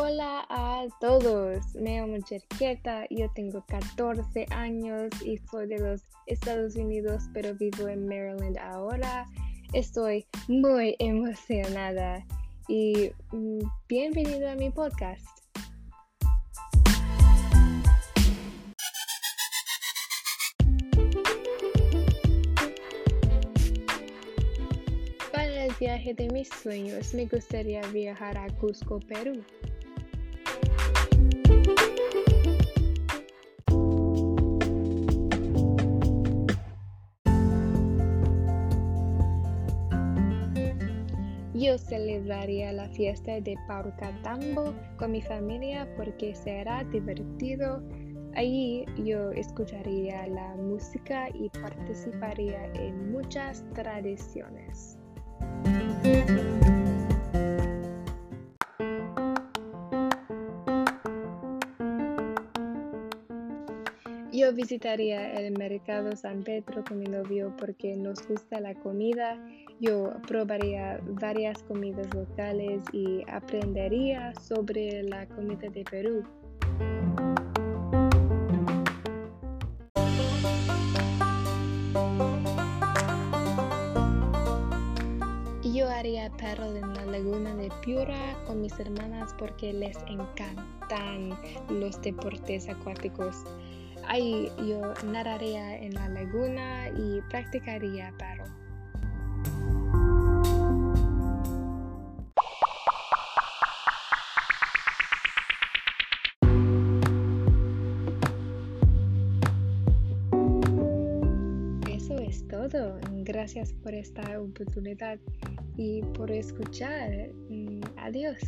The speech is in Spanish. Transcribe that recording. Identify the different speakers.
Speaker 1: Hola a todos, me llamo Jerqueta, yo tengo 14 años y soy de los Estados Unidos, pero vivo en Maryland ahora. Estoy muy emocionada y mm, bienvenido a mi podcast. Para el viaje de mis sueños me gustaría viajar a Cusco, Perú. Yo celebraría la fiesta de Paucatambo con mi familia porque será divertido. Allí yo escucharía la música y participaría en muchas tradiciones. Yo visitaría el mercado San Pedro con mi novio porque nos gusta la comida. Yo probaría varias comidas locales y aprendería sobre la comida de Perú. Yo haría perro en la laguna de Piura con mis hermanas porque les encantan los deportes acuáticos. Ahí yo nadaría en la laguna y practicaría paro. Eso es todo. Gracias por esta oportunidad y por escuchar. Mm, adiós.